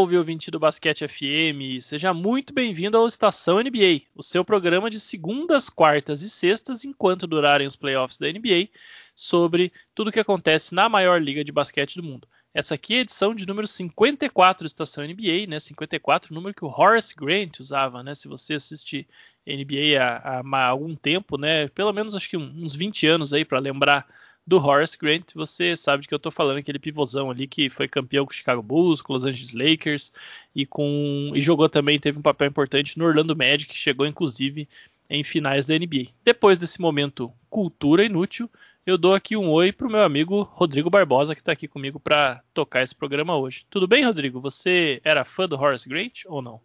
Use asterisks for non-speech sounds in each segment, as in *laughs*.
Salve, ouvinte do Basquete FM! Seja muito bem-vindo ao Estação NBA, o seu programa de segundas, quartas e sextas, enquanto durarem os playoffs da NBA, sobre tudo o que acontece na maior liga de basquete do mundo. Essa aqui é a edição de número 54 do Estação NBA, né? 54, número que o Horace Grant usava, né? Se você assiste NBA há, há algum tempo, né? Pelo menos acho que uns 20 anos aí para lembrar do Horace Grant, você sabe de que eu estou falando, aquele pivôzão ali que foi campeão com o Chicago Bulls, com os Los Angeles Lakers e com e jogou também, teve um papel importante no Orlando Magic, chegou inclusive em finais da NBA. Depois desse momento cultura inútil, eu dou aqui um oi pro meu amigo Rodrigo Barbosa, que está aqui comigo para tocar esse programa hoje. Tudo bem, Rodrigo? Você era fã do Horace Grant ou não?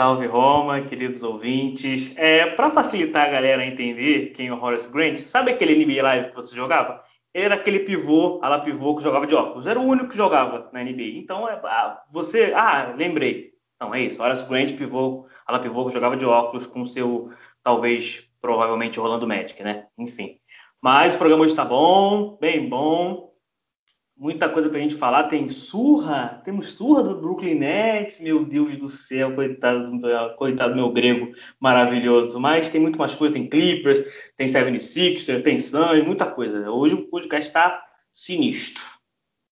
Salve Roma, queridos ouvintes. É, para facilitar a galera a entender quem é o Horace Grant, sabe aquele NBA Live que você jogava? Ele era aquele pivô, ala pivô que jogava de óculos. Era o único que jogava na NBA. Então, é, ah, você. Ah, lembrei. Então, é isso. Horace Grant, pivô, ala pivô que jogava de óculos com seu, talvez, provavelmente, Rolando Magic, né? Enfim. Mas o programa hoje está bom, bem bom muita coisa para a gente falar. Tem surra, temos surra do Brooklyn Nets, meu Deus do céu, coitado, coitado do meu grego maravilhoso. Mas tem muito mais coisa, tem Clippers, tem 76ers, tem Suns, muita coisa. Hoje o podcast está sinistro.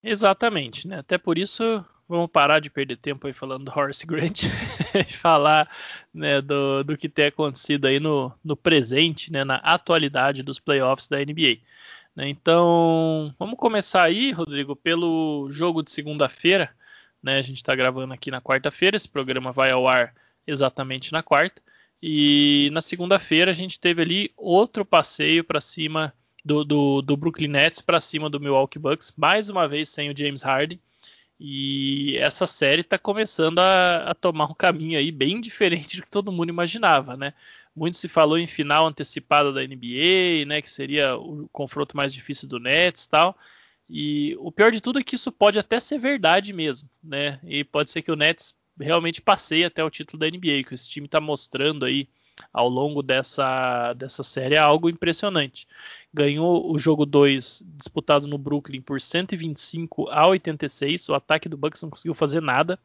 Exatamente, né? Até por isso vamos parar de perder tempo aí falando do Horace Grant *laughs* e falar né, do, do que tem acontecido aí no, no presente, né, na atualidade dos playoffs da NBA. Né? Então, vamos começar aí, Rodrigo, pelo jogo de segunda-feira. Né? A gente está gravando aqui na quarta-feira, esse programa vai ao ar exatamente na quarta. E na segunda-feira a gente teve ali outro passeio para cima do, do, do, Brooklyn Nets para cima do Milwaukee Bucks, mais uma vez sem o James Harden. E essa série está começando a, a, tomar um caminho aí bem *laughs* diferente do que todo mundo imaginava, né? Muito se falou em final antecipada da NBA, né, que seria o confronto mais difícil do Nets e tal. E o pior de tudo é que isso pode até ser verdade mesmo, né? E pode ser que o Nets realmente passeie até o título da NBA, que esse time está mostrando aí ao longo dessa, dessa série é algo impressionante. Ganhou o jogo 2 disputado no Brooklyn por 125 a 86. O ataque do Bucks não conseguiu fazer nada.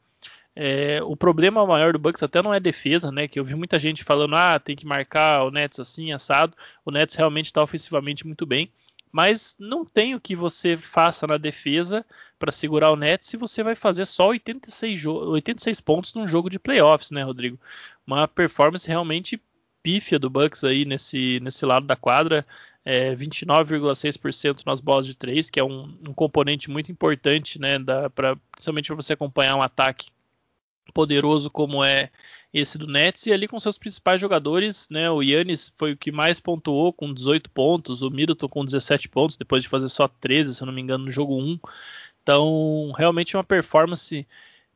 É, o problema maior do Bucks até não é defesa, né? Que eu vi muita gente falando, ah, tem que marcar o Nets assim, assado. O Nets realmente está ofensivamente muito bem, mas não tem o que você faça na defesa para segurar o Nets se você vai fazer só 86, 86 pontos num jogo de playoffs, né, Rodrigo? Uma performance realmente pífia do Bucks aí nesse, nesse lado da quadra. É, 29,6% nas bolas de três, que é um, um componente muito importante, né, da, pra, principalmente para você acompanhar um ataque poderoso como é esse do Nets e ali com seus principais jogadores, né? O Yannis foi o que mais pontuou com 18 pontos, o Middleton com 17 pontos depois de fazer só 13, se eu não me engano, no jogo 1. Então, realmente uma performance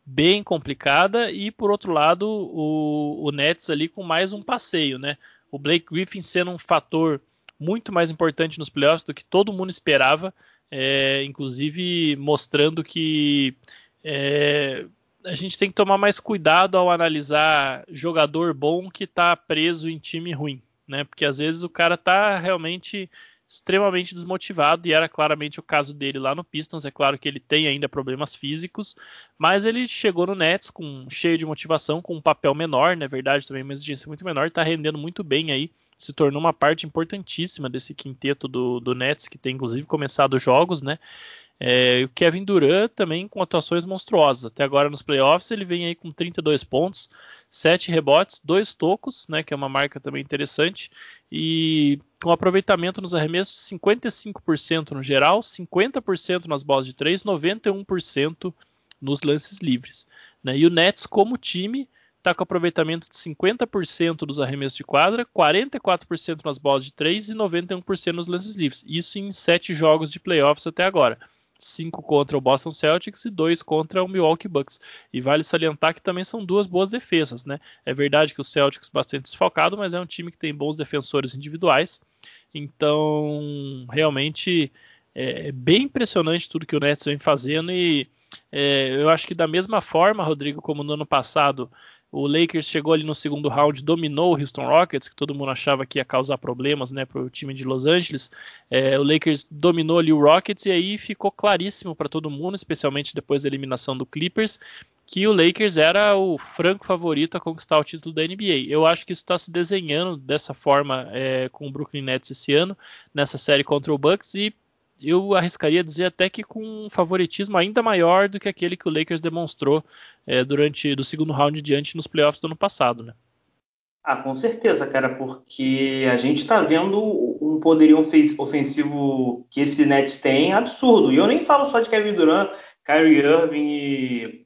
bem complicada e por outro lado, o, o Nets ali com mais um passeio, né? O Blake Griffin sendo um fator muito mais importante nos playoffs do que todo mundo esperava, é, inclusive mostrando que é, a gente tem que tomar mais cuidado ao analisar jogador bom que está preso em time ruim, né? Porque às vezes o cara está realmente extremamente desmotivado e era claramente o caso dele lá no Pistons. É claro que ele tem ainda problemas físicos, mas ele chegou no Nets com cheio de motivação, com um papel menor, na né? verdade também uma exigência muito menor, está rendendo muito bem aí, se tornou uma parte importantíssima desse quinteto do, do Nets que tem inclusive começado jogos, né? É, o Kevin Durant também com atuações monstruosas. Até agora nos playoffs ele vem aí com 32 pontos, 7 rebotes, 2 tocos, né, que é uma marca também interessante, e com aproveitamento nos arremessos 55% no geral, 50% nas bolas de 3, 91% nos lances livres. Né? E o Nets como time está com aproveitamento de 50% dos arremessos de quadra, 44% nas bolas de 3 e 91% nos lances livres. Isso em 7 jogos de playoffs até agora. 5 contra o Boston Celtics e 2 contra o Milwaukee Bucks. E vale salientar que também são duas boas defesas, né? É verdade que o Celtics bastante desfalcado, mas é um time que tem bons defensores individuais. Então, realmente é, é bem impressionante tudo que o Nets vem fazendo e é, eu acho que da mesma forma, Rodrigo, como no ano passado, O Lakers chegou ali no segundo round, dominou o Houston Rockets, que todo mundo achava que ia causar problemas né, para o time de Los Angeles. É, o Lakers dominou ali o Rockets e aí ficou claríssimo para todo mundo, especialmente depois da eliminação do Clippers, que o Lakers era o franco favorito a conquistar o título da NBA. Eu acho que isso está se desenhando dessa forma é, com o Brooklyn Nets esse ano, nessa série contra o Bucks, e eu arriscaria dizer até que com um favoritismo ainda maior do que aquele que o Lakers demonstrou é, durante do segundo round diante nos playoffs do ano passado, né? Ah, com certeza, cara, porque a gente está vendo um poderio ofensivo que esse Nets tem absurdo. E eu nem falo só de Kevin Durant, Kyrie Irving e,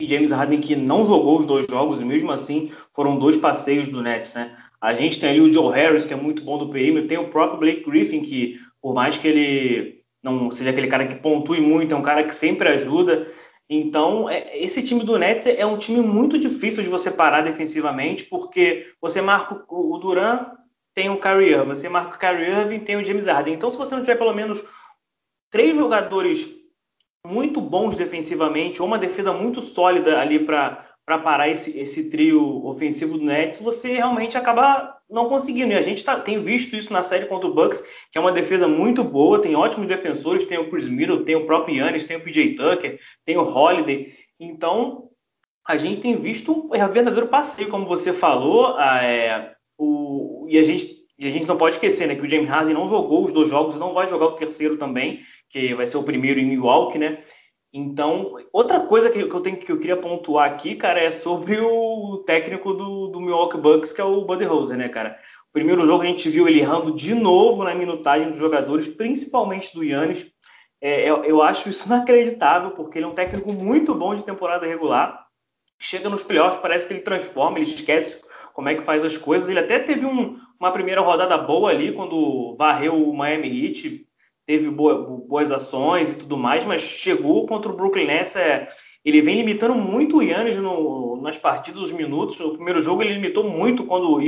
e James Harden que não jogou os dois jogos e mesmo assim foram dois passeios do Nets, né? A gente tem ali o Joe Harris, que é muito bom do perímetro, tem o próprio Blake Griffin, que por mais que ele não seja aquele cara que pontue muito, é um cara que sempre ajuda. Então, é, esse time do Nets é um time muito difícil de você parar defensivamente, porque você marca o Duran, tem o Kyrie Irving, você marca o Kyrie Irving, tem o James Harden. Então, se você não tiver pelo menos três jogadores muito bons defensivamente, ou uma defesa muito sólida ali para parar esse, esse trio ofensivo do Nets, você realmente acaba não conseguindo. E a gente tá, tem visto isso na série contra o Bucks, que é uma defesa muito boa, tem ótimos defensores, tem o Chris Middleton, tem o próprio Yannis, tem o PJ Tucker, tem o Holiday. Então, a gente tem visto um verdadeiro passeio, como você falou, é, o, e a gente e a gente não pode esquecer né, que o James Harden não jogou os dois jogos, não vai jogar o terceiro também, que vai ser o primeiro em Milwaukee, né? Então, outra coisa que, eu, tenho, que eu queria pontuar aqui, cara, é sobre o técnico do, do Milwaukee Bucks, que é o Buddy Rose, né, cara? O primeiro jogo a gente viu ele errando de novo na minutagem dos jogadores, principalmente do Yannis. É, eu, eu, acho isso inacreditável, porque ele é um técnico muito bom de temporada regular. Chega nos playoffs, parece que ele transforma, ele esquece como é que faz as coisas. Ele até teve um, uma primeira rodada boa ali, quando varreu o Miami Heat, teve boa, boas ações e tudo mais, mas chegou contra o Brooklyn Nets, é, ele vem limitando muito o Yannis no, nas partidas, os minutos. No primeiro jogo ele limitou muito quando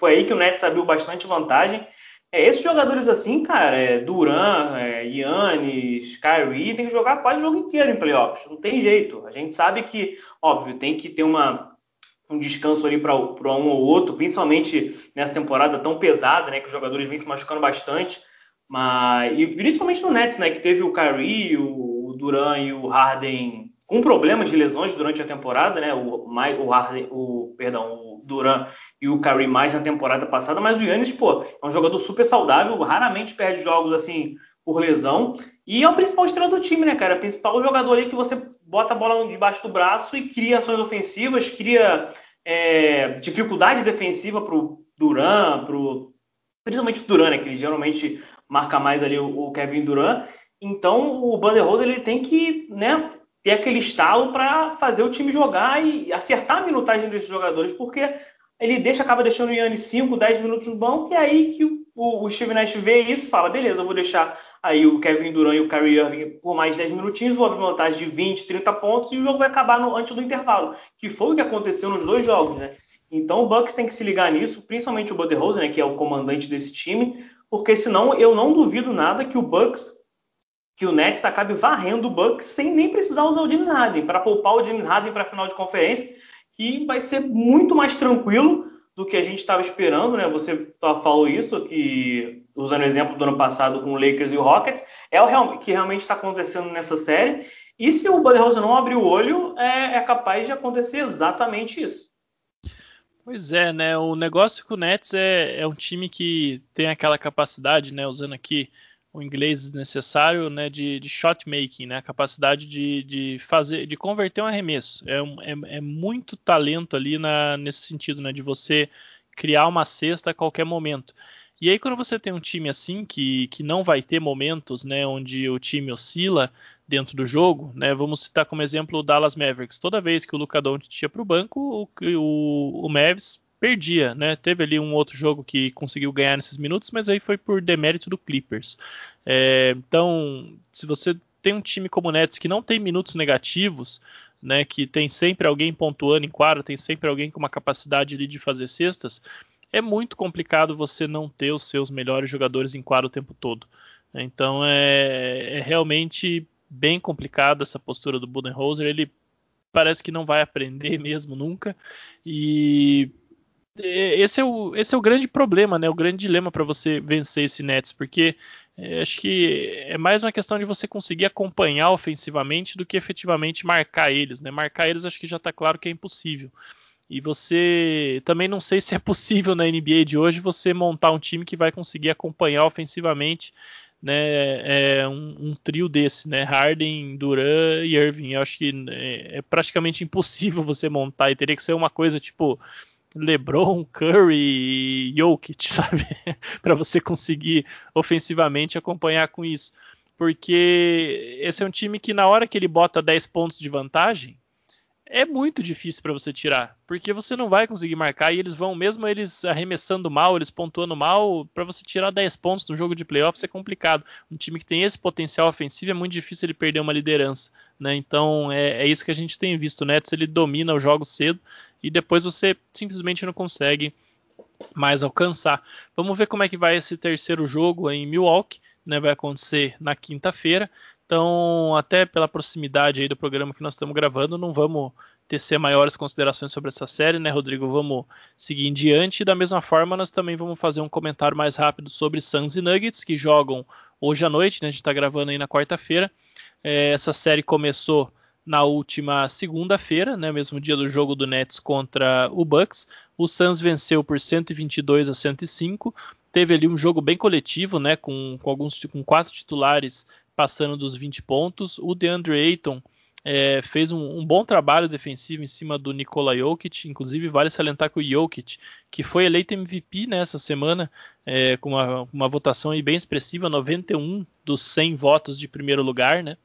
foi aí que o Nets abriu bastante vantagem. É, esses jogadores assim, cara, é, Duran, é, Yannis, Kyrie, tem que jogar quase o jogo inteiro em playoffs. Não tem jeito. A gente sabe que, óbvio, tem que ter uma, um descanso ali para um ou outro, principalmente nessa temporada tão pesada, né, que os jogadores vêm se machucando bastante. Mas, e principalmente no Nets, né, que teve o Kyrie, o Duran e o Harden com problemas de lesões durante a temporada, né? O, o Harden, o perdão, o Duran e o Kyrie mais na temporada passada, mas o Yannis, pô, é um jogador super saudável, raramente perde jogos assim por lesão e é o principal estrela do time, né, cara? É o principal jogador ali que você bota a bola debaixo do braço e cria ações ofensivas, cria é, dificuldade defensiva pro Duran, pro principalmente o Duran, né, que ele geralmente marca mais ali o, o Kevin Durant. Então o Banderrose ele tem que né, ter aquele estalo para fazer o time jogar e acertar a minutagem desses jogadores, porque ele deixa, acaba deixando o Yannis 5, 10 minutos no banco, e é aí que o, o Steve Nash vê isso fala, beleza, eu vou deixar aí o Kevin Durant e o Kyrie Irving por mais 10 minutinhos, vou abrir vantagem de 20, 30 pontos e o jogo vai acabar no, antes do intervalo, que foi o que aconteceu nos dois jogos, né? Então o Bucks tem que se ligar nisso, principalmente o Budenholzer, né, que é o comandante desse time, porque senão eu não duvido nada que o Bucks, que o Nets acabe varrendo o Bucks sem nem precisar usar o James Harden, para poupar o James Harden para a final de conferência, que vai ser muito mais tranquilo do que a gente estava esperando, né? Você falou isso, que usando o exemplo do ano passado com o Lakers e o Rockets, é o que realmente está acontecendo nessa série. E se o Budenholzer não abrir o olho, é, é capaz de acontecer exatamente isso. Pois é, né? O negócio com o Nets é, é um time que tem aquela capacidade, né? Usando aqui o inglês necessário, né? De, de shot making, né? A capacidade de, de fazer, de converter um arremesso. É, é, é muito talento ali na, nesse sentido, né? De você criar uma cesta a qualquer momento. E aí, quando você tem um time assim, que, que não vai ter momentos né, onde o time oscila dentro do jogo, né, vamos citar como exemplo o Dallas Mavericks. Toda vez que o Luca Doncic ia para o banco, o, o Mavs perdia, né? Teve ali um outro jogo que conseguiu ganhar nesses minutos, mas aí foi por demérito do Clippers. É, então, se você tem um time como o Nets que não tem minutos negativos, né, que tem sempre alguém pontuando em quadra, tem sempre alguém com uma capacidade ali de fazer cestas, é muito complicado você não ter os seus melhores jogadores em quadro o tempo todo. Então é, é realmente bem complicado essa postura do Budenholzer. Ele parece que não vai aprender *laughs* mesmo nunca. E esse é o, esse é o grande problema, né? O grande dilema para você vencer esse Nets, porque é, acho que é mais uma questão de você conseguir acompanhar ofensivamente do que efetivamente marcar eles, né? Marcar eles acho que já está claro que é impossível. E você também não sei se é *laughs* possível na NBA de hoje você montar um time que vai conseguir acompanhar ofensivamente né, é um, um, trio desse, né, Harden, Duran e Irving. Eu acho que é, é praticamente impossível *laughs* você montar e teria que ser uma coisa tipo LeBron, Curry e Jokic, *laughs* sabe? para você conseguir ofensivamente acompanhar com isso. Porque esse é um time que na hora que ele bota 10 pontos de vantagem, é muito difícil para você tirar, porque você não vai conseguir marcar e eles vão, mesmo eles arremessando mal, eles pontuando mal, para você tirar 10 pontos no jogo de playoffs é complicado. Um time que tem esse potencial ofensivo é muito difícil ele perder uma liderança, né? Então é, é isso que a gente tem visto. Nets ele domina o jogo cedo e depois você simplesmente não consegue mais alcançar. Vamos ver como é que vai esse terceiro jogo em Milwaukee, né? Vai acontecer na quinta-feira. Então, até pela proximidade aí do programa que nós estamos gravando, não vamos tecer maiores considerações sobre essa série, né, Rodrigo? Vamos seguir em diante. Da mesma forma, nós também vamos fazer um comentário mais rápido sobre Suns e Nuggets, que jogam hoje à noite, né? A gente está gravando aí na quarta-feira. É, essa série começou na última segunda-feira, né, mesmo dia do jogo do Nets contra o Bucks. O Suns venceu por 122 a 105. Teve ali um jogo bem coletivo, né, com, com alguns com quatro titulares passando dos 20 pontos. O DeAndre Ayton é, fez um, um, bom trabalho defensivo em cima do Nikola Jokic. Inclusive, vale salientar que o Jokic, que foi eleito MVP nessa semana, é, com uma, uma, votação bem expressiva, 91 dos 100 votos de primeiro lugar, né?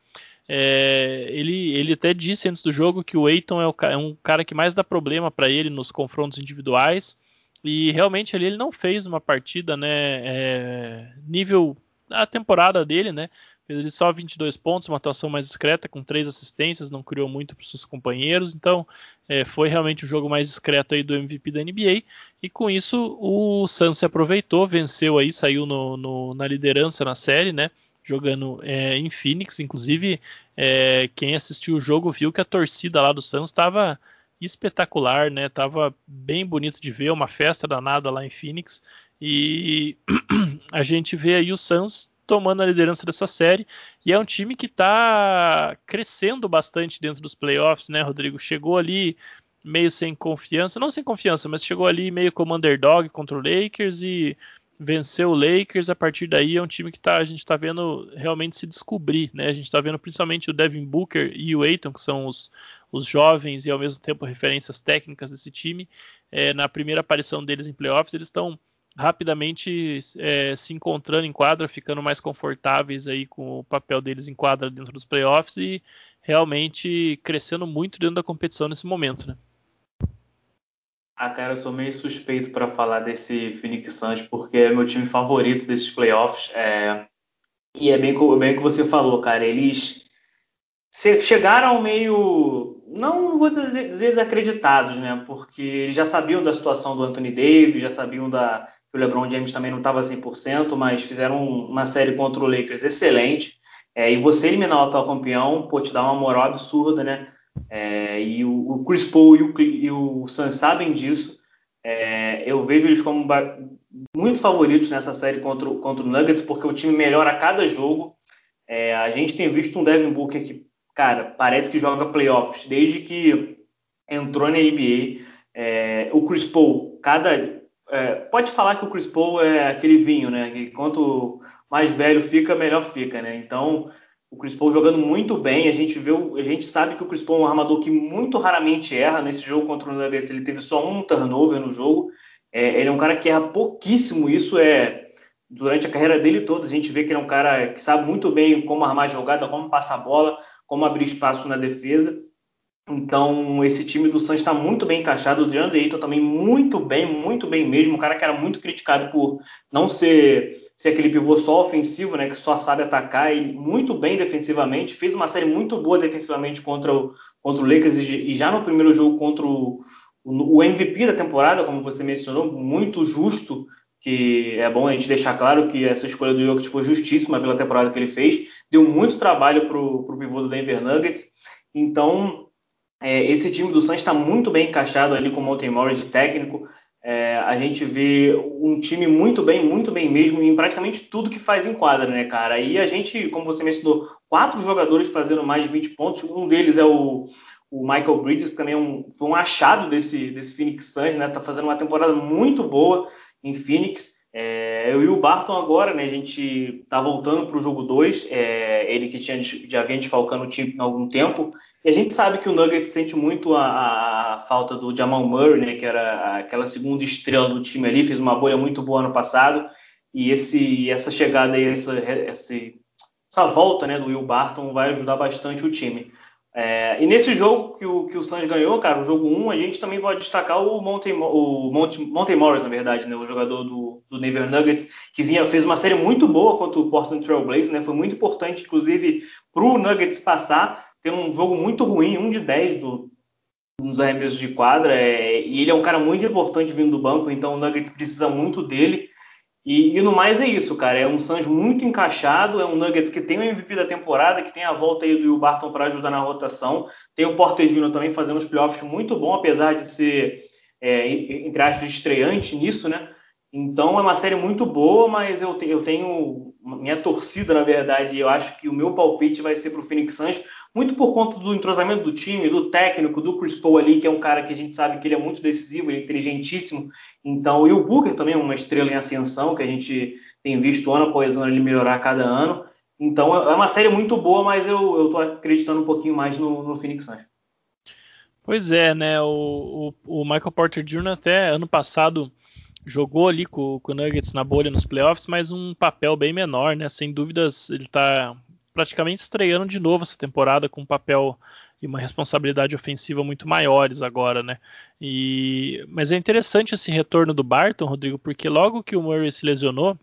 É, ele, ele até disse antes do jogo que o Ayton é, o, é um cara que mais dá problema para ele nos confrontos individuais. E realmente ali ele não fez uma partida, né, é, nível a temporada dele, né? Ele só 22 pontos, uma atuação mais discreta, com três assistências, não criou muito para os seus companheiros. Então, é, foi realmente o jogo mais discreto aí do MVP da NBA. E com isso, o Suns se aproveitou, venceu aí, saiu no, no, na liderança na série, né? Jogando é, em Phoenix. Inclusive, é, quem assistiu o jogo viu que a torcida lá do Suns estava espetacular, né? Tava bem bonito de ver, uma festa danada lá em Phoenix. E *clears throat* a gente vê aí o Suns tomando a liderança dessa série. E é um time que está crescendo bastante dentro dos playoffs, né, Rodrigo? Chegou ali meio sem confiança, não sem confiança, mas chegou ali meio como underdog contra o Lakers e venceu o Lakers. A partir daí é um time que tá, a gente está vendo realmente se descobrir, né? A gente está vendo principalmente o Devin Booker e o Aiton, que são os, os jovens e ao mesmo tempo referências técnicas desse time. É, na primeira aparição deles em playoffs, eles estão rapidamente é, se encontrando em quadra, ficando mais confortáveis aí com o papel deles em quadra dentro dos playoffs e realmente crescendo muito dentro da competição nesse momento, né? Ah, cara, eu sou meio suspeito para falar desse Phoenix Suns porque é meu time favorito desses playoffs. É... E é bem, bem o que você falou, cara. Eles chegaram meio, não vou dizer desacreditados, né? Porque eles já sabiam da situação do Anthony Davis, já sabiam da, o LeBron James também não estava 100%, mas fizeram uma série contra o Lakers excelente. É, e você eliminar o atual campeão, pô, te dá uma moral absurda, né? É, e o, o, Chris Paul e o, e o Suns sabem disso. É, eu vejo eles como muito favoritos nessa série contra, contra o Nuggets, porque o time melhora a cada jogo. É, a gente tem visto um Devin Booker que, cara, parece que joga playoffs desde que entrou na NBA. É, o Chris Paul, cada é, pode falar que o Chris Paul é aquele vinho, né? Que quanto mais velho fica, melhor fica, né? Então, o Chris Paul jogando muito bem, a gente vê, a gente sabe que o Chris Paul é um armador que muito raramente erra. Nesse jogo contra o Nuggets, ele teve só um turnover no jogo. É, ele é um cara que erra pouquíssimo. Isso é durante a carreira dele toda. A gente vê que ele é um cara que sabe muito bem como armar a jogada, como passar a bola, como abrir espaço na defesa. Então, esse time do Santos está muito bem encaixado. O DeAndre Ayton também muito bem, muito bem mesmo. Um cara que era muito criticado por não ser, ser aquele pivô só ofensivo, né, que só sabe atacar. Ele muito bem defensivamente. Fez uma série muito boa defensivamente contra o, contra o Lakers e, e já no primeiro jogo contra o, o MVP da temporada, como você mencionou, muito justo. Que é bom a gente deixar claro que essa escolha do Jokic foi justíssima pela temporada que ele fez. Deu muito trabalho para o pivô do Denver Nuggets. Então, É, esse time do Suns está muito bem encaixado ali com o Monte Morris de técnico. É, a gente vê um time muito bem, muito bem mesmo, em praticamente tudo que faz em quadra, né, cara? E a gente, como você mencionou, quatro jogadores fazendo mais de 20 pontos. Um deles é o, o Michael Bridges, que também é um, foi um achado desse, desse Phoenix Suns, né? Tá fazendo uma temporada muito boa em Phoenix. É, eu e o Barton agora, né? A gente tá voltando para o jogo 2. É, ele que tinha, já vinha desfalcando o time há algum tempo. E a gente sabe que o Nuggets sente muito a, a, falta do Jamal Murray, né, que era aquela segunda estrela do time ali, fez uma bolha muito boa ano passado. E esse, essa chegada aí, essa, essa, volta né, do Will Barton vai ajudar bastante o time. É, e nesse jogo que o, que o Suns ganhou, cara, o jogo 1, a gente também pode destacar o Monte, o Monte, Monte Morris, na verdade, né, o jogador do, do Denver Nuggets, que vinha, fez uma série muito boa contra o Portland Trail Blazers, né, foi muito importante, inclusive, para o Nuggets passar, tem um jogo muito ruim, um de 10 do, nos arremessos de quadra, é, e ele é um cara muito importante vindo do banco, então o Nuggets precisa muito dele. E, e no mais é isso, cara. É um Suns muito encaixado, é um Nuggets que tem o MVP da temporada, que tem a volta aí do Will Barton para ajudar na rotação. Tem o Porter Jr. também fazendo os playoffs muito bom, apesar de ser, é, entre aspas, estreante nisso, né? Então é uma série muito boa, mas eu, eu tenho minha torcida, na verdade, eu acho que o meu palpite vai ser para o Phoenix Suns, muito por conta do entrosamento do time, do técnico, do Chris Paul ali, que é um cara que a gente sabe que ele é muito decisivo, ele é inteligentíssimo. Então, e o Booker também é uma estrela em ascensão, que a gente tem visto ano após ano ele melhorar cada ano. Então é uma série muito boa, mas eu estou acreditando um pouquinho mais no, no Phoenix Suns. Pois é, né? O, o, o Michael Porter Jr. até ano passado jogou ali com, com, o Nuggets na bolha nos playoffs, mas um papel bem menor, né? Sem dúvidas, ele está praticamente estreando de novo essa temporada com um papel e uma responsabilidade ofensiva muito maiores agora, né? E, mas é interessante esse retorno do Barton, Rodrigo, porque logo que o Murray se lesionou,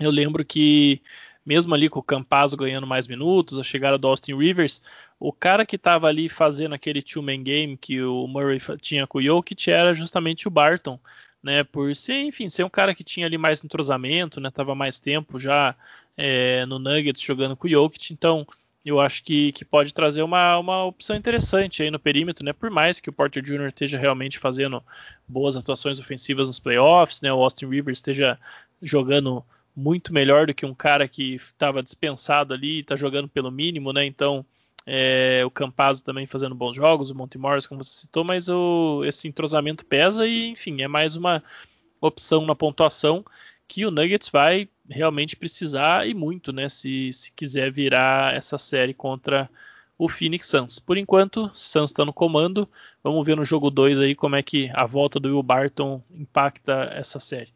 eu lembro que mesmo ali com o Campazzo ganhando mais minutos, a chegada do Austin Rivers, o cara que estava ali fazendo aquele two-man game que o Murray tinha com o Jokic era justamente o Barton né? Por ser, enfim, ser um cara que tinha ali mais entrosamento, né? Tava mais tempo já é, no Nuggets jogando com o Jokic, então eu acho que, que pode trazer uma, uma opção interessante aí no perímetro, né? Por mais que o Porter Jr. esteja realmente fazendo boas atuações ofensivas nos playoffs, né? O Austin Rivers esteja jogando muito melhor do que um cara que estava dispensado ali, está jogando pelo mínimo, né? Então é, o Campazzo também fazendo bons jogos, o Monte Morris, como você citou, mas o, esse entrosamento pesa e, enfim, é mais uma opção na pontuação que o Nuggets vai realmente precisar e muito, né? Se, se quiser virar essa série contra o Phoenix Suns. Por enquanto, Suns está no comando. Vamos ver no jogo 2 aí como é que a volta do Will Barton impacta essa série.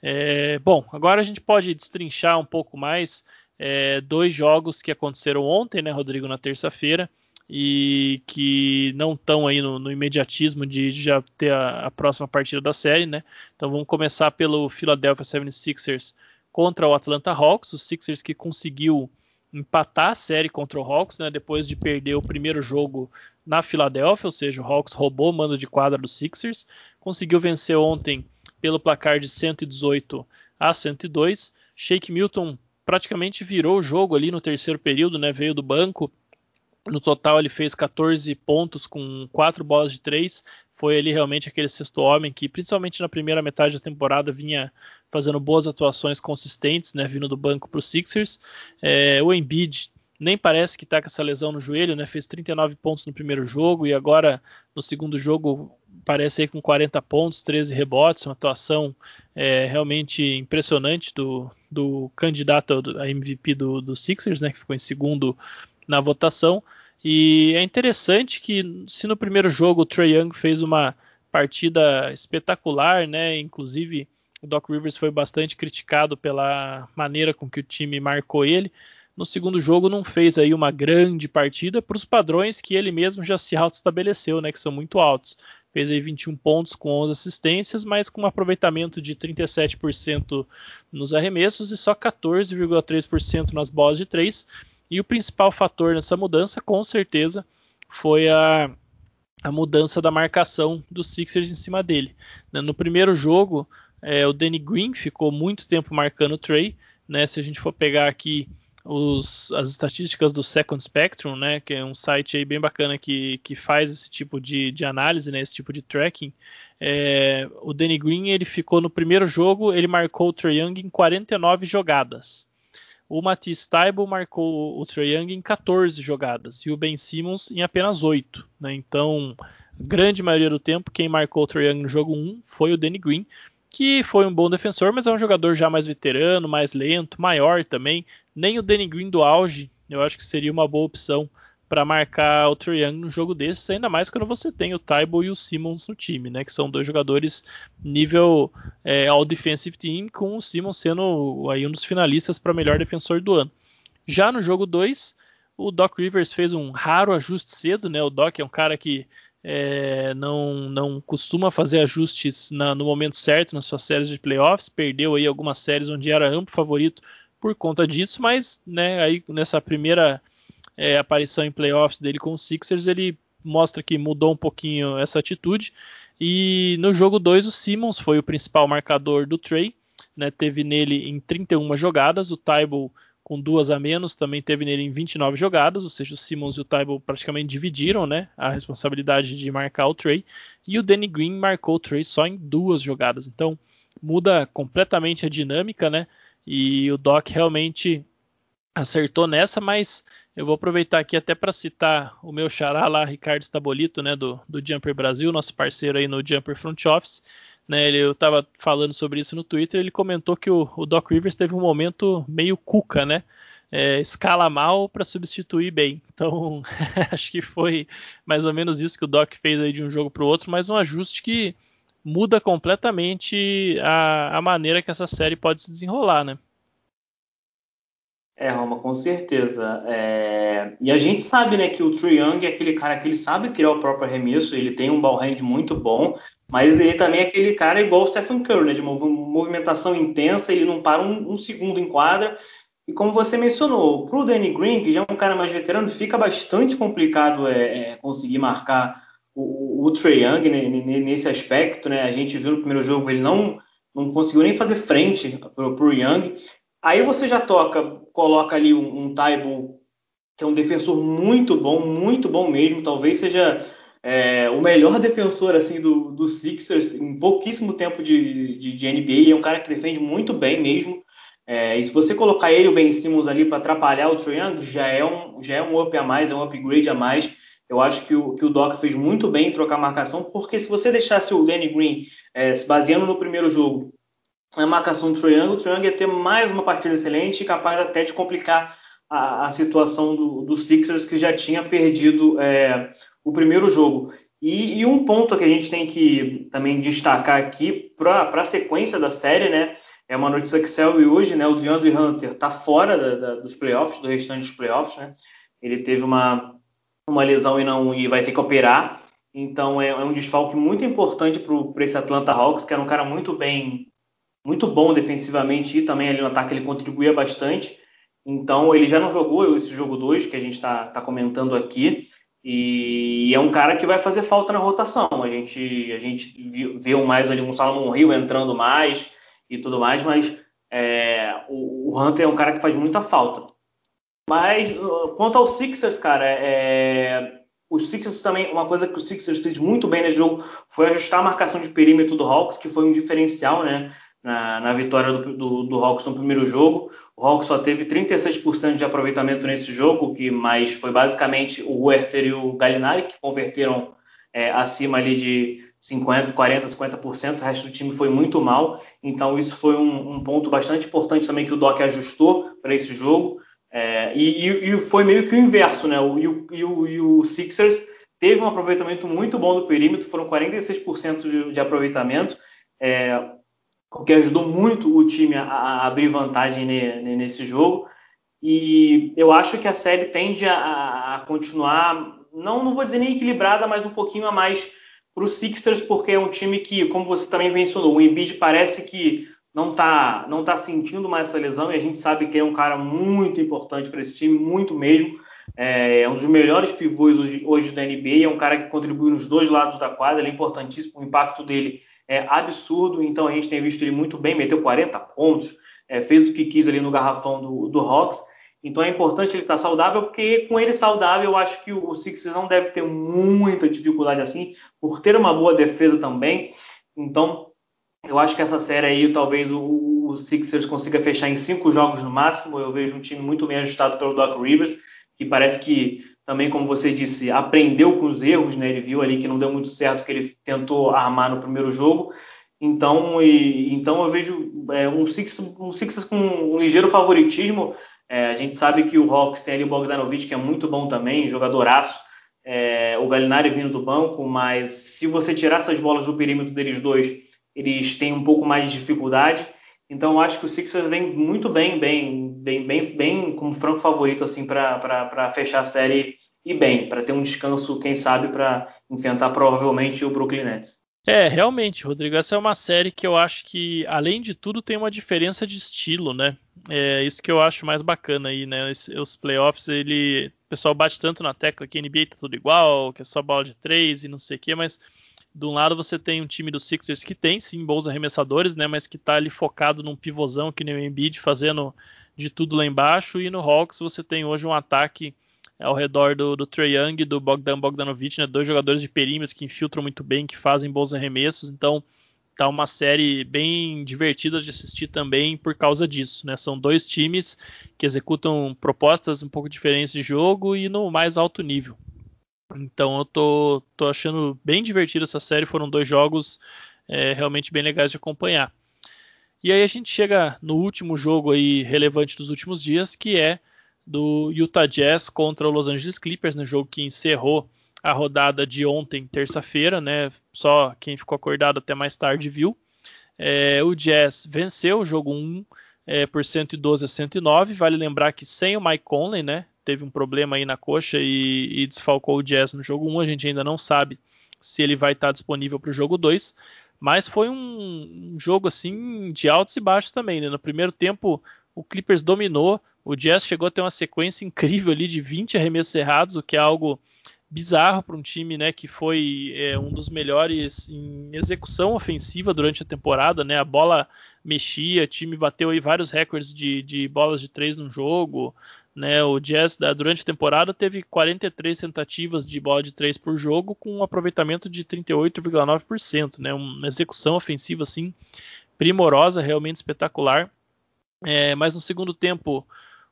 É, bom, agora a gente pode destrinchar um pouco mais é, dois jogos que aconteceram ontem, né, Rodrigo, na terça-feira, e que não estão aí no, no, imediatismo de, já ter a, a, próxima partida da série, né? Então vamos começar pelo Philadelphia 76ers contra o Atlanta Hawks, os Sixers que conseguiu empatar a série contra o Hawks, né, depois de perder o primeiro jogo na Filadélfia, ou seja, o Hawks roubou o mando de quadra dos Sixers, conseguiu vencer ontem pelo placar de 118 a 102. Shake Milton praticamente virou o jogo ali no terceiro período, né? Veio do banco. No total ele fez 14 pontos com quatro bolas de três. Foi ele realmente aquele sexto homem que, principalmente na primeira metade da temporada, vinha fazendo boas atuações consistentes, né? Vindo do banco para os Sixers. É, o Embiid nem parece que está com essa lesão no joelho, né? Fez 39 pontos no primeiro jogo e agora no segundo jogo parece aí com 40 pontos, 13 rebotes, uma atuação é, realmente impressionante do, do candidato a MVP do, do Sixers, né? Que ficou em segundo na votação. E é interessante que se no primeiro jogo o Trey Young fez uma partida espetacular, né? Inclusive o Doc Rivers foi bastante criticado pela maneira com que o time marcou ele no segundo jogo não fez aí uma grande partida para os padrões que ele mesmo já se auto-estabeleceu, né, que são muito altos. Fez aí 21 pontos com 11 assistências, mas com um aproveitamento de 37% nos arremessos e só 14,3% nas bolas de 3. E o principal fator nessa mudança, com certeza, foi a, a mudança da marcação dos Sixers em cima dele. No primeiro jogo, é, o Danny Green ficou muito tempo marcando o Trey. Né, se a gente for pegar aqui os, as estatísticas do Second Spectrum, né, que é um site aí bem bacana que, que faz esse tipo de, de análise, né, esse tipo de tracking, é, o Danny Green ele ficou no primeiro jogo, ele marcou o Trae Young em 49 jogadas. O Matisse Taibo marcou o Trae Young em 14 jogadas e o Ben Simmons em apenas 8. Né? Então, grande maioria do tempo, quem marcou o Trae Young no jogo 1 foi o Danny Green, que foi um bom defensor, mas é um jogador já mais veterano, mais lento, maior também. Nem o Danny Green do auge, eu acho que seria uma boa opção para marcar o Trae Young jogo desses, ainda mais quando você tem o Taibo e o Simmons no time, né? Que são dois jogadores nível é, All Defensive Team, com o Simmons sendo aí um dos finalistas para melhor defensor do ano. Já no jogo 2, o Doc Rivers fez um raro ajuste cedo, né? O Doc é um cara que é, não, não costuma fazer ajustes na, no momento certo nas suas séries de playoffs, perdeu aí algumas séries onde era amplo favorito por conta disso, mas né, aí nessa primeira é, aparição em playoffs dele com os Sixers, ele mostra que mudou um pouquinho essa atitude. E no jogo 2, o Simmons foi o principal marcador do Trey, né, teve nele em 31 jogadas, o Tybal com duas a menos, também teve nele em 29 jogadas, ou seja, o Simmons e o Tybal praticamente dividiram né, a responsabilidade de marcar o Trey, e o Danny Green marcou o Trey só em duas jogadas. Então muda completamente a dinâmica, né? E o Doc realmente acertou nessa, mas eu vou aproveitar aqui até para citar o meu xará lá, Ricardo Stabolito, né, do, do Jumper Brasil, nosso parceiro aí no Jumper Front Office. Né, ele, eu estava falando sobre isso no Twitter, ele comentou que o, o Doc Rivers teve um momento meio cuca, né? É, escala mal para substituir bem. Então, *laughs* acho que foi mais ou menos isso que o Doc fez aí de um jogo para o outro, mas um ajuste que muda completamente a, a maneira que essa série pode se desenrolar, né? É, Roma, com certeza. É... E a gente sabe, né, que o Trey Young é aquele cara que ele sabe criar o próprio arremesso, ele tem um ball hand muito bom, mas ele também é aquele cara igual o Stephen Curry, né, de movimentação intensa, ele não para um, um segundo em quadra. E como você mencionou, para o Danny Green, que já é um cara mais veterano, fica bastante complicado é, é conseguir marcar o, o Trey Young né, nesse aspecto, né? A gente viu no primeiro jogo ele não não conseguiu nem fazer frente para o Young. Aí você já toca, coloca ali um, um que é um defensor muito bom, muito bom mesmo, talvez seja é, o melhor defensor assim do, do Sixers em pouquíssimo tempo de, de, de NBA. É um cara que defende muito bem mesmo. É, e se você colocar ele o Ben Simmons ali para atrapalhar o Trae Young, já é, um, já é um up a mais, é um upgrade a mais. Eu acho que o, que o Doc fez muito bem em trocar marcação, porque se você deixasse o Danny Green é, se baseando no primeiro jogo na marcação do Triangle, o Triangle ia ter mais uma partida excelente e capaz até de complicar a, a situação do, do, Sixers, que já tinha perdido é, o primeiro jogo. E, e, um ponto que a gente tem que também destacar aqui para a sequência da série, né? É uma notícia que saiu hoje, né? O DeAndre Hunter está fora da, da, dos playoffs, do restante dos playoffs, né? Ele teve uma, uma lesão e não e vai ter que operar. Então é, é um desfalque muito importante para esse Atlanta Hawks, que era um cara muito bem muito bom defensivamente e também ali no ataque ele contribuía bastante. Então ele já não jogou esse jogo 2 que a gente está tá comentando aqui. E é um cara que vai fazer falta na rotação. A gente, a gente viu mais ali um Salomon Hill entrando mais e tudo mais, mas é, o, o, Hunter é um cara que faz muita falta. Mas uh, quanto ao Sixers, cara, é, os Sixers também, uma coisa que o Sixers fez muito bem nesse jogo foi ajustar a marcação de perímetro do Hawks, que foi um diferencial, né? Na, na vitória do, do, do, Hawks no primeiro jogo. O Hawks só teve 36% de aproveitamento nesse jogo, que mais foi basicamente o Werther e o Gallinari que converteram é, acima ali de 50, 40, 50%. O resto do time foi muito mal. Então isso foi um, um ponto bastante importante também que o Doc ajustou para esse jogo. É, e, e, foi meio que o inverso, né? O, e, o, e o Sixers teve um aproveitamento muito bom do perímetro, foram 46% de, de aproveitamento. É, que ajudou muito o time a, abrir vantagem ne, nesse jogo. E eu acho que a série tende a, a, continuar, não, não vou dizer nem equilibrada, mas um pouquinho a mais para os Sixers, porque é um time que, como você também mencionou, o Embiid parece que não está não tá sentindo mais essa lesão e a gente sabe que é um cara muito importante para esse time, muito mesmo. É, é um dos melhores pivôs hoje, hoje da NBA, é um cara que contribui nos dois lados da quadra, ele é importantíssimo, o impacto dele é absurdo, então a gente tem visto ele muito bem, meteu 40 pontos, é, fez o que quis ali no garrafão do, do Hawks. Então é importante ele estar saudável, porque com ele saudável eu acho que o Sixers não deve ter muita dificuldade assim, por ter uma boa defesa também. Então eu acho que essa série aí talvez o, o Sixers consiga fechar em cinco jogos no máximo. Eu vejo um time muito bem ajustado pelo Doc Rivers, que parece que também, como você disse, aprendeu com os erros, né? Ele viu ali que não deu muito certo que ele tentou armar no primeiro jogo. Então, e, então eu vejo é, um Sixers um Sixers com um ligeiro favoritismo é, a gente sabe que o Hawks tem ali o Bogdanovic, que é muito bom também, jogadoraço. É, o Galinari vindo do banco, mas se você tirar essas bolas do perímetro deles dois, eles têm um pouco mais de dificuldade. Então, eu acho que o Sixers vem muito bem, bem, bem, bem, bem como franco favorito assim para fechar a série e bem, para ter um descanso, quem sabe, para enfrentar provavelmente o Brooklyn Nets. É, realmente, Rodrigo, essa é uma série que eu acho que, além de tudo, tem uma diferença de estilo, né? É isso que eu acho mais bacana aí, né? Os playoffs, ele. O pessoal bate tanto na tecla que a NBA tá tudo igual, que é só bola de três e não sei o quê, mas de um lado você tem um time do Sixers que tem sim bons arremessadores, né? Mas que tá ali focado num pivôzão que nem o Embiid fazendo de tudo lá embaixo, e no Hawks você tem hoje um ataque ao redor do, do Trae Young e do Bogdan Bogdanovic, né? Dois jogadores de perímetro que infiltram muito bem, que fazem bons arremessos. Então, tá uma série bem divertida de assistir também por causa disso, né? São dois times que executam propostas um pouco diferentes de jogo e no mais alto nível. Então eu tô, tô achando bem divertida essa série. Foram dois jogos é, realmente bem legais de acompanhar. E aí a gente chega no último jogo aí relevante dos últimos dias, que é do Utah Jazz contra o Los Angeles Clippers, no né, jogo que encerrou a rodada de ontem, terça-feira, né? Só quem ficou acordado até mais tarde viu. É, o Jazz venceu o jogo 1 é, por 112 a 109. Vale lembrar que sem o Mike Conley, né? Teve um problema aí na coxa e, e desfalcou o Jazz no jogo 1. A gente ainda não sabe se ele vai estar disponível para o jogo 2. Mas foi um, um, jogo assim de altos e baixos também. Né? No primeiro tempo, o Clippers dominou, o Jazz chegou a ter uma sequência incrível ali de 20 arremessos errados, o que é algo bizarro para um time né, que foi é, um dos melhores em execução ofensiva durante a temporada. Né? A bola mexia, o time bateu aí vários recordes de, de bolas de três no jogo. Né? O Jazz durante a temporada teve 43 tentativas de bola de três por jogo, com um aproveitamento de 38,9%. Né? Uma execução ofensiva assim primorosa, realmente espetacular. É, mas no segundo tempo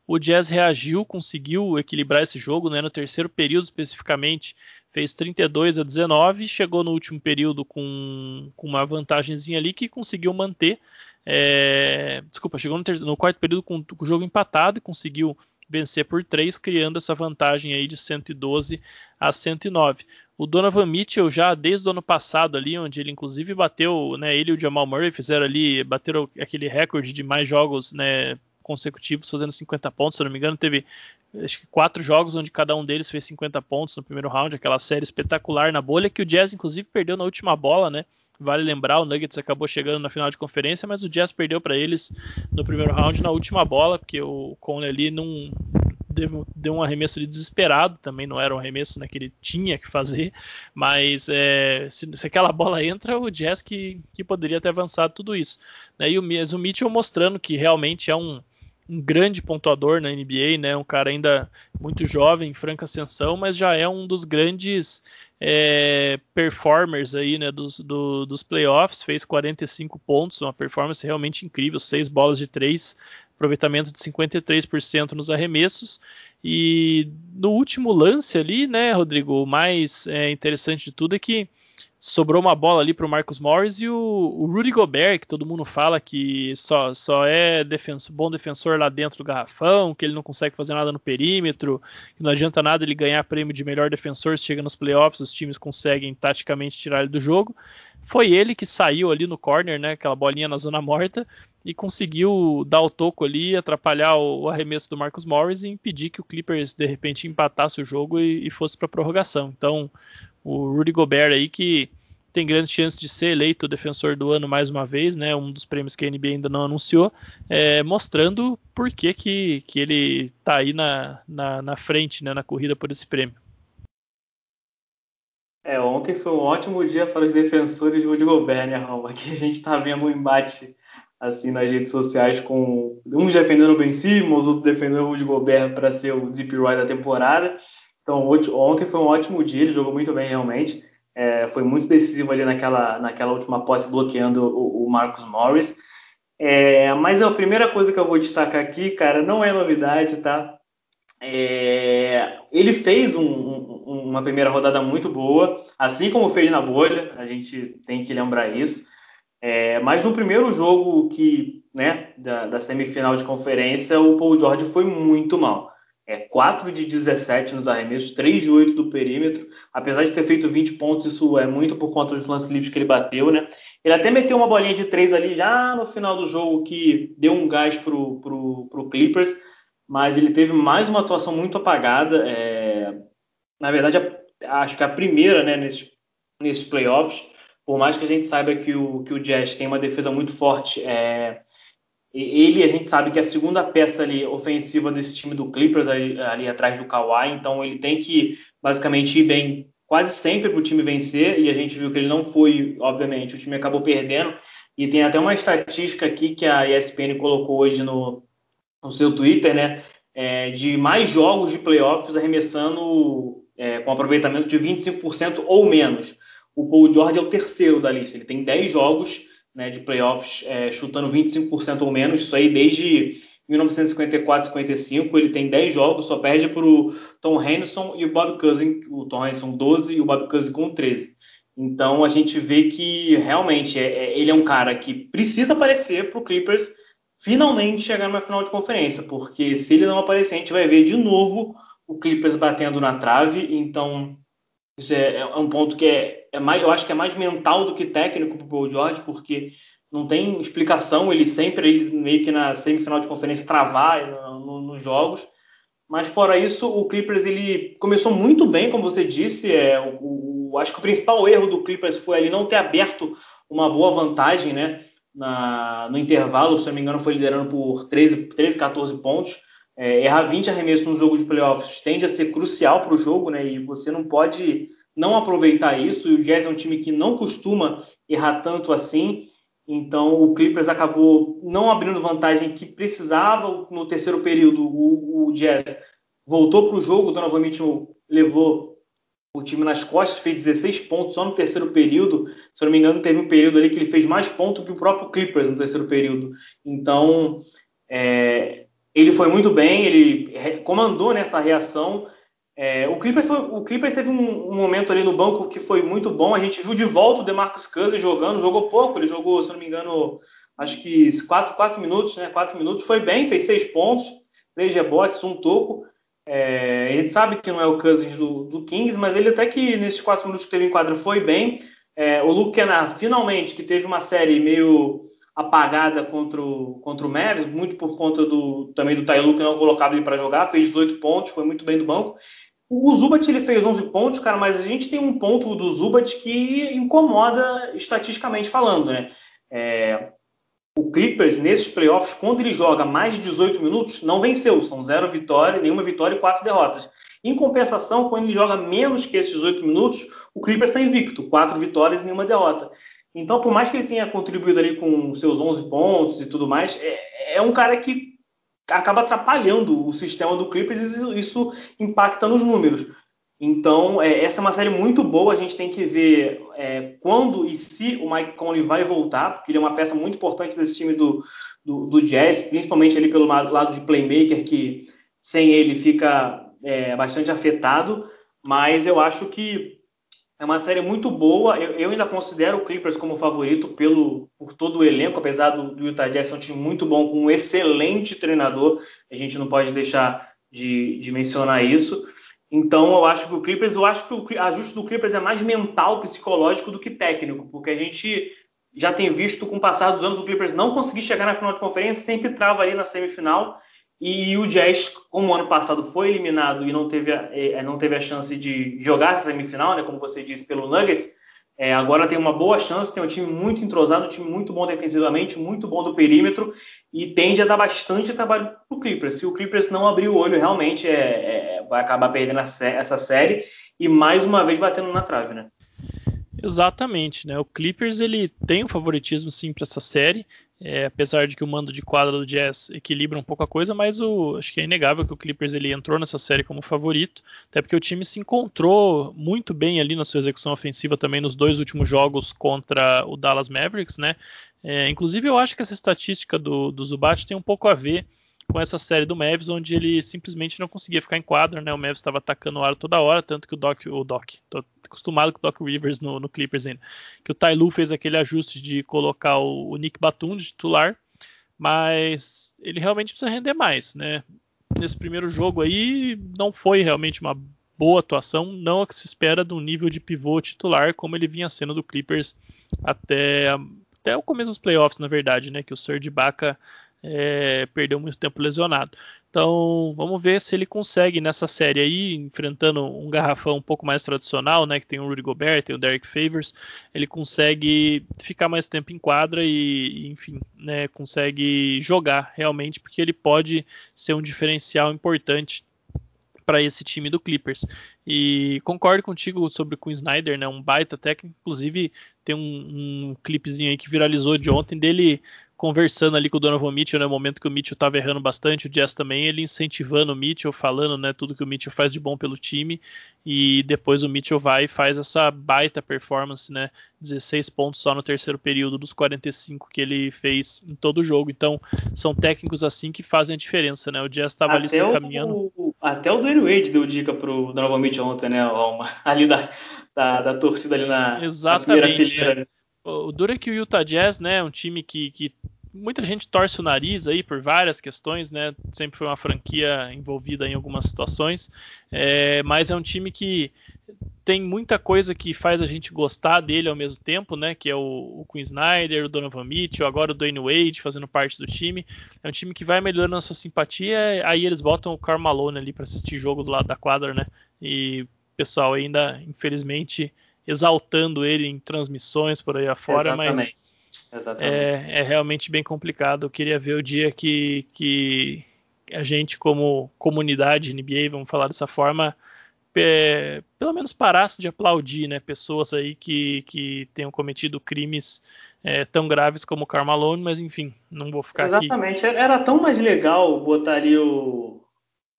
o Jazz reagiu, conseguiu equilibrar esse jogo, né? No terceiro período especificamente, fez 32 a 19, chegou no último período com, com uma vantagemzinha ali que conseguiu manter. É, desculpa, chegou no, no, quarto período com, com o jogo empatado e conseguiu vencer por 3, criando essa vantagem aí de 112 a 109. O Donovan Mitchell já desde o ano passado ali, onde ele inclusive bateu, né, ele e o Jamal Murray fizeram ali, bateram aquele recorde de mais jogos, né, consecutivos fazendo 50 pontos, se eu não me engano, teve acho que quatro jogos onde cada um deles fez 50 pontos no primeiro round, aquela série espetacular na bolha que o Jazz inclusive perdeu na última bola, né? Vale lembrar, o Nuggets acabou chegando na final de conferência, mas o Jazz perdeu para eles no primeiro round na última bola, porque o Conley ali não deu, deu um arremesso de desesperado, também não era um arremesso né, que ele tinha que fazer, mas é, se, se, aquela bola entra, o Jazz que, que poderia ter avançado tudo isso. Né? E o, o Mitchell mostrando que realmente é um, um grande pontuador na NBA, né? Um cara ainda muito jovem, em franca ascensão, mas já é um dos grandes é, performers aí, né? Dos, do, dos playoffs, fez 45 pontos, uma performance realmente incrível, seis bolas de três, aproveitamento de 53% nos arremessos. E no último lance ali, né, Rodrigo, o mais é, interessante de tudo é que sobrou uma bola ali para o Marcus Morris e o, o, Rudy Gobert, que todo mundo fala que só, só é defensor, bom defensor lá dentro do garrafão, que ele não consegue fazer nada no perímetro, que não adianta nada ele ganhar prêmio de melhor defensor se chega nos playoffs, os times conseguem taticamente tirar ele do jogo. Foi ele que saiu ali no corner, né, aquela bolinha na zona morta, e conseguiu dar o toco ali, atrapalhar o, arremesso do Marcus Morris e impedir que o Clippers de repente empatasse o jogo e, e fosse para prorrogação. Então, o Rudy Gobert aí que tem grandes chances de ser eleito defensor do ano mais uma vez, né? Um dos prêmios que a NBA ainda não anunciou, é, mostrando por que, que, que ele está aí na, na, na, frente, né? Na corrida por esse prêmio. É, ontem foi um ótimo dia para os defensores de Gobert, né, Roma? Aqui a gente está vendo um embate assim nas redes sociais com uns defendendo o Ben Simmons, outros defendendo o Rudy Gobert para ser o Deep Roy da temporada. Então ontem foi um ótimo dia, ele jogou muito bem realmente. É, foi muito decisivo ali naquela, naquela última posse bloqueando o, o Marcus Morris. É, mas a primeira coisa que eu vou destacar aqui, cara, não é novidade, tá? É, ele fez um, um, uma primeira rodada muito boa, assim como fez na bolha, a gente tem que lembrar isso. É, mas no primeiro jogo que, né, da, da, semifinal de conferência, o Paul George foi muito mal. É 4 de 17 nos arremessos, 3 de 8 do perímetro. Apesar de ter feito 20 pontos, isso é muito por conta dos lances livres que ele bateu, né? Ele até meteu uma bolinha de 3 ali já no final do jogo que deu um gás pro, pro Clippers, mas ele teve mais uma atuação muito apagada. É... Na verdade, acho que a primeira, né, nesses, nesses playoffs por mais que a gente saiba que o, que o Jazz tem uma defesa muito forte, é, ele a gente sabe que é a segunda peça ali ofensiva desse time do Clippers ali, ali atrás do Kawhi, então ele tem que basicamente ir bem quase sempre para o time vencer e a gente viu que ele não foi, obviamente, o time acabou perdendo e tem até uma estatística aqui que a ESPN colocou hoje no, no seu Twitter, né, é, de mais jogos de playoffs arremessando é, com aproveitamento de 25% ou menos. O Paul George é o terceiro da lista. Ele tem 10 jogos né, de playoffs é, chutando 25% ou menos. Isso aí desde 1954-55. Ele tem 10 jogos, só perde para o Tom Henderson e o Bob Cousin. O Tom Henderson 12 e o Bob Cousin com 13. Então a gente vê que realmente é, é, ele é um cara que precisa aparecer para o Clippers finalmente chegar numa final de conferência, porque se ele não aparecer, a gente vai ver de novo o Clippers batendo na trave. Então isso é, é um ponto que é, é, mais, eu acho que é mais mental do que técnico para o Paul George, porque não tem explicação ele sempre ele meio que na semifinal de conferência travar no, no, nos jogos. Mas fora isso, o Clippers ele começou muito bem, como você disse. É, o, o, acho que o principal erro do Clippers foi ele não ter aberto uma boa vantagem, né? Na, no intervalo, se não me engano, foi liderando por 13, 13 14 pontos. É, errar 20 arremessos no jogo de playoffs tende a ser crucial para o jogo, né? E você não pode não aproveitar isso. E o Jazz é um time que não costuma errar tanto assim. Então o Clippers acabou não abrindo vantagem que precisava no terceiro período. O, o Jazz voltou para o jogo, o Donovan Mitchell levou o time nas costas, fez 16 pontos só no terceiro período. Se eu não me engano, teve um período ali que ele fez mais pontos que o próprio Clippers no terceiro período. Então, é, ele foi muito bem, ele comandou nessa reação. É, o, Clippers foi, o, Clippers teve um, um, momento ali no banco que foi muito bom. A gente viu de volta o DeMarcus Cousins jogando, jogou pouco, ele jogou, se não me engano, acho que 4, 4 minutos, né? 4 minutos, foi bem, fez 6 pontos, 3 rebotes, um toco. É, gente sabe que não é o Cousins do, do, Kings, mas ele até que nesses 4 minutos que teve em quadra foi bem. É, o Luke Kennard, finalmente, que teve uma série meio apagada contra o, contra o Mavis, muito por conta do, também do Tailu que não colocava ele para jogar, fez 18 pontos, foi muito bem do banco. O Zubat ele fez 11 pontos, cara, mas a gente tem um ponto do Zubat que incomoda estatisticamente falando, né? É, o Clippers, nesses playoffs, quando ele joga mais de 18 minutos, não venceu. São zero vitória, nenhuma vitória e quatro derrotas. Em compensação, quando ele joga menos que esses 18 minutos, o Clippers está invicto, quatro vitórias e nenhuma derrota. Então, por mais que ele tenha contribuído ali com seus 11 pontos e tudo mais, é, é um cara que acaba atrapalhando o sistema do Clippers e isso, impacta nos números. Então, é, essa é uma série muito boa. A gente tem que ver é, quando e se o Mike Conley vai voltar, porque ele é uma peça muito importante desse time do, do, do Jazz, principalmente ali pelo lado de playmaker, que sem ele fica é, bastante afetado. Mas eu acho que é uma série muito boa. Eu, eu, ainda considero o Clippers como favorito pelo, por todo o elenco, apesar do, do Utah Jazz ser um time muito bom, com um excelente treinador. A gente não pode deixar de, de mencionar isso. Então, eu acho que o Clippers, eu acho que o ajuste do Clippers é mais mental, psicológico do que técnico, porque a gente já tem visto com o passar dos anos o Clippers não conseguir chegar na final de conferência, sempre trava ali na semifinal e o Jazz, como ano passado foi eliminado e não teve a, é, não teve a chance de jogar essa semifinal, né, como você disse, pelo Nuggets, é, agora tem uma boa chance, tem um time muito entrosado, um time muito bom defensivamente, muito bom do perímetro e tende a dar bastante trabalho para o Clippers. Se o Clippers não abrir o olho, realmente é, é, vai acabar perdendo essa série e mais uma vez batendo na trave, né? Exatamente, né? O Clippers ele tem um favoritismo sim para essa série. É, apesar de que o mando de quadra do Jazz equilibra um pouco a coisa, mas o, acho que é inegável que o Clippers ele entrou nessa série como favorito, até porque o time se encontrou muito bem ali na sua execução ofensiva também nos dois últimos jogos contra o Dallas Mavericks, né? É, inclusive eu acho que essa estatística do, do Zubat tem um pouco a ver com essa série do Mavis, onde ele simplesmente não conseguia ficar em quadra, né? O Mavis estava atacando o aro toda hora, tanto que o Doc, o Doc, tô acostumado com o Doc Rivers no, no Clippers ainda, que o Ty Lue fez aquele ajuste de colocar o, o Nick Batum de titular, mas ele realmente precisa render mais, né? Nesse primeiro jogo aí não foi realmente uma boa atuação, não a que se espera de um nível de pivô titular como ele vinha sendo do Clippers até, até o começo dos playoffs, na verdade, né? Que o Serge Ibaka é, perdeu muito tempo lesionado. Então, vamos ver se ele consegue nessa série aí, enfrentando um garrafão um pouco mais tradicional, né, que tem o Rudy Gobert, tem o Derek Favors, ele consegue ficar mais tempo em quadra e, enfim, né, consegue jogar realmente, porque ele pode ser um diferencial importante para esse time do Clippers. E concordo contigo sobre o Quinn Snyder, né? Um baita técnico. Inclusive, tem um, um clipezinho aí que viralizou de ontem dele conversando ali com o Donovan Mitchell no né, momento que o Mitchell estava errando bastante, o Jazz também, ele incentivando o Mitchell, falando né, tudo que o Mitchell faz de bom pelo time, e depois o Mitchell vai e faz essa baita performance, né, 16 pontos só no terceiro período dos 45 que ele fez em todo o jogo. Então, são técnicos assim que fazem a diferença, né? O Jazz estava ali se encaminhando. O, até o Dwayne Wade deu dica pro Donovan Mitchell ontem, né, Alma? *laughs* Ali da, da, da torcida ali na, Exatamente, na primeira fileira. O duro é que o Utah Jazz, né, é um time que, que muita gente torce o nariz aí por várias questões, né? Sempre foi uma franquia envolvida em algumas situações, é, mas é um time que tem muita coisa que faz a gente gostar dele ao mesmo tempo, né? Que é o, o Quinn Snyder, o Donovan Mitchell, agora o Dwayne Wade fazendo parte do time. É um time que vai melhorando a sua simpatia. Aí eles botam o Karl Malone ali para assistir jogo do lado da quadra, né? E o pessoal ainda, infelizmente, exaltando ele em transmissões por aí afora, Exatamente. mas é, é, realmente bem complicado. Eu queria ver o dia que, que a gente, como comunidade NBA, vamos falar dessa forma, é, pelo menos parasse de aplaudir né, pessoas aí que, que tenham cometido crimes é, tão graves como o Carmalone, mas enfim, não vou ficar Exatamente. aqui. Era tão mais legal botaria o,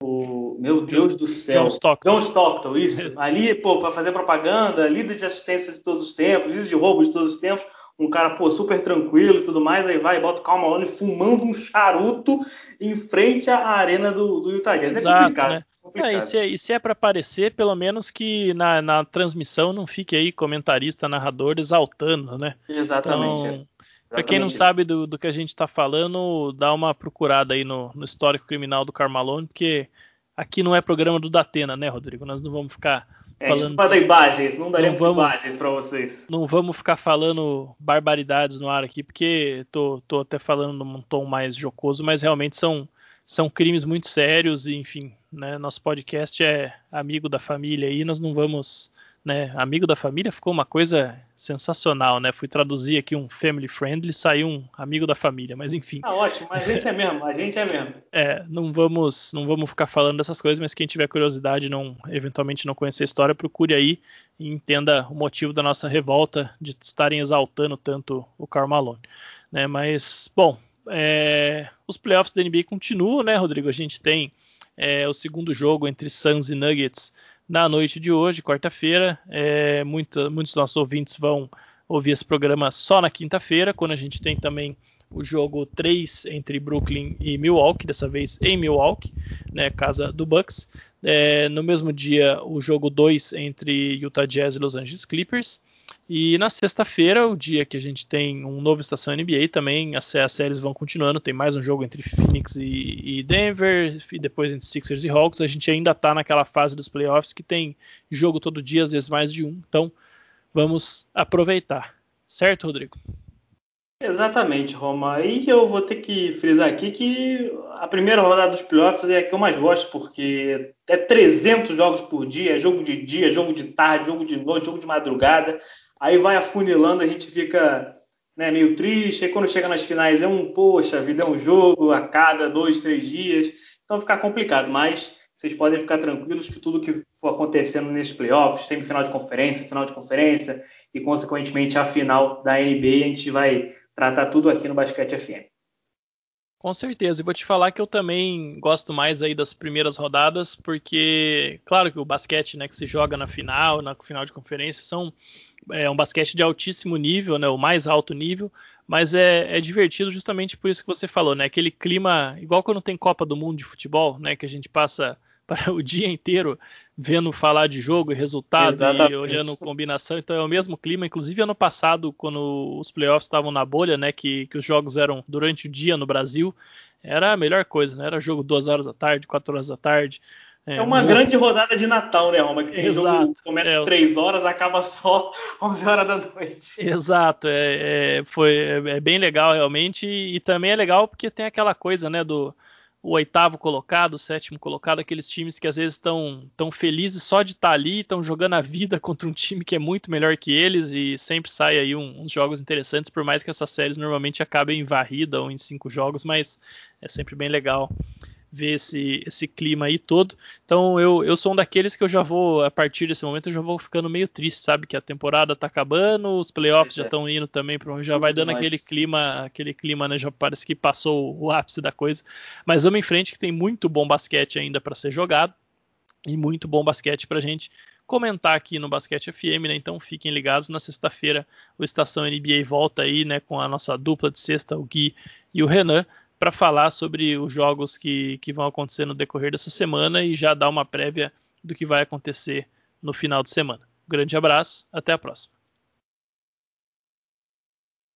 o meu Deus do céu. John Stockton. John Stockton, isso. *laughs* Ali, pô, para fazer propaganda, líder de assistência de todos os tempos, líder de roubo de todos os tempos um cara, pô, super tranquilo e tudo mais, aí vai e bota o Calma Malone fumando um charuto em frente à arena do, do Utah Jazz. É Exato, é complicado. Né? É, e, se é, é para aparecer, pelo menos que na, na, transmissão não fique aí comentarista, narrador exaltando, né? Exatamente. Então, para quem não isso. sabe do, do, que a gente está falando, dá uma procurada aí no, no histórico criminal do Carmalone, porque aqui não é programa do Datena, né, Rodrigo? Nós não vamos ficar é, falando. Para imagens, não daremos não vamos, imagens para vocês. Não vamos ficar falando barbaridades no ar aqui, porque tô, tô até falando num tom mais jocoso, mas realmente são, são crimes muito sérios e, enfim, né, nosso podcast é amigo da família e nós não vamos né? Amigo da família ficou uma coisa sensacional, né? Fui traduzir aqui um family friendly, saiu um amigo da família, mas enfim. Tá ótimo, a gente é mesmo, a gente é mesmo. É, não vamos, não vamos ficar falando dessas coisas, mas quem tiver curiosidade, não, eventualmente não conhecer a história, procure aí e entenda o motivo da nossa revolta de estarem exaltando tanto o Karl Malone, né? Mas, bom, é, os playoffs da NBA continuam, né, Rodrigo? A gente tem é, o segundo jogo entre Suns e Nuggets na noite de hoje, quarta-feira. É, muitos dos nossos ouvintes vão ouvir esse programa só na quinta-feira, quando a gente tem também o jogo 3 entre Brooklyn e Milwaukee, dessa vez em Milwaukee, né, casa do Bucks. É, no mesmo dia, o jogo 2 entre Utah Jazz e Los Angeles Clippers. E na sexta-feira, o dia que a gente tem um novo Estação NBA, também as, as séries vão continuando. Tem mais um jogo entre Phoenix e, e, Denver, e depois entre Sixers e Hawks. A gente ainda está naquela fase dos playoffs que tem jogo todo dia, às vezes mais de um. Então vamos aproveitar. Certo, Rodrigo? Exatamente, Roma. E eu vou ter que frisar aqui que a primeira rodada dos playoffs é a que eu mais gosto, porque é 300 jogos por dia, é jogo de dia, jogo de tarde, jogo de noite, jogo de madrugada aí vai afunilando, a gente fica né, meio triste, aí quando chega nas finais é um, poxa, a vida é um jogo a cada dois, três dias, então fica complicado, mas vocês podem ficar tranquilos que tudo que for acontecendo nesses playoffs, semifinal de conferência, final de conferência e, consequentemente, a final da NBA, a gente vai tá tudo aqui no Basquete FM. Com certeza, e vou te falar que eu também gosto mais aí das primeiras rodadas, porque, claro que o basquete né, que se joga na final, na final de conferência, são é um basquete de altíssimo nível, né, o mais alto nível, mas é, é, divertido justamente por isso que você falou, né, aquele clima, igual quando tem Copa do Mundo de futebol, né, que a gente passa o dia inteiro vendo falar de jogo e resultado Exatamente. e olhando combinação. Então é o mesmo clima. Inclusive ano passado, quando os playoffs estavam na bolha, né, que, que os jogos eram durante o dia no Brasil, era a melhor coisa, né? Era jogo duas horas da tarde, quatro horas da tarde. É, é uma grande rodada de Natal, né, Roma? Que Exato. começa é, 3 horas, acaba só *laughs* 11 horas da noite. Exato, é, é foi, é, é bem legal realmente, e também é legal porque tem aquela coisa, né, do, o oitavo colocado, o sétimo colocado, aqueles times que às vezes estão tão felizes só de estar tá ali, estão jogando a vida *laughs* contra um time que é muito melhor que eles e sempre sai aí um, uns jogos interessantes, por mais que essas séries normalmente acabem em varrida ou em cinco jogos, mas é sempre bem legal ver esse, esse clima aí todo. Então eu, eu sou um daqueles que eu já vou, a partir desse momento, eu já vou ficando meio triste, sabe? Que a temporada tá acabando, os playoffs é. já estão indo também, já vai dando aquele clima, aquele clima, né? Já parece que passou o ápice da coisa. Mas vamos em frente que tem muito bom basquete ainda para ser jogado e muito bom basquete pra gente comentar aqui no Basquete FM, né? Então fiquem ligados na sexta-feira o Estação NBA volta aí, né, com a nossa dupla de sexta, o Gui e o Renan para falar sobre os jogos que, que vão acontecer no decorrer dessa semana e já dar uma prévia do que vai acontecer no final de semana. Grande abraço, até a próxima.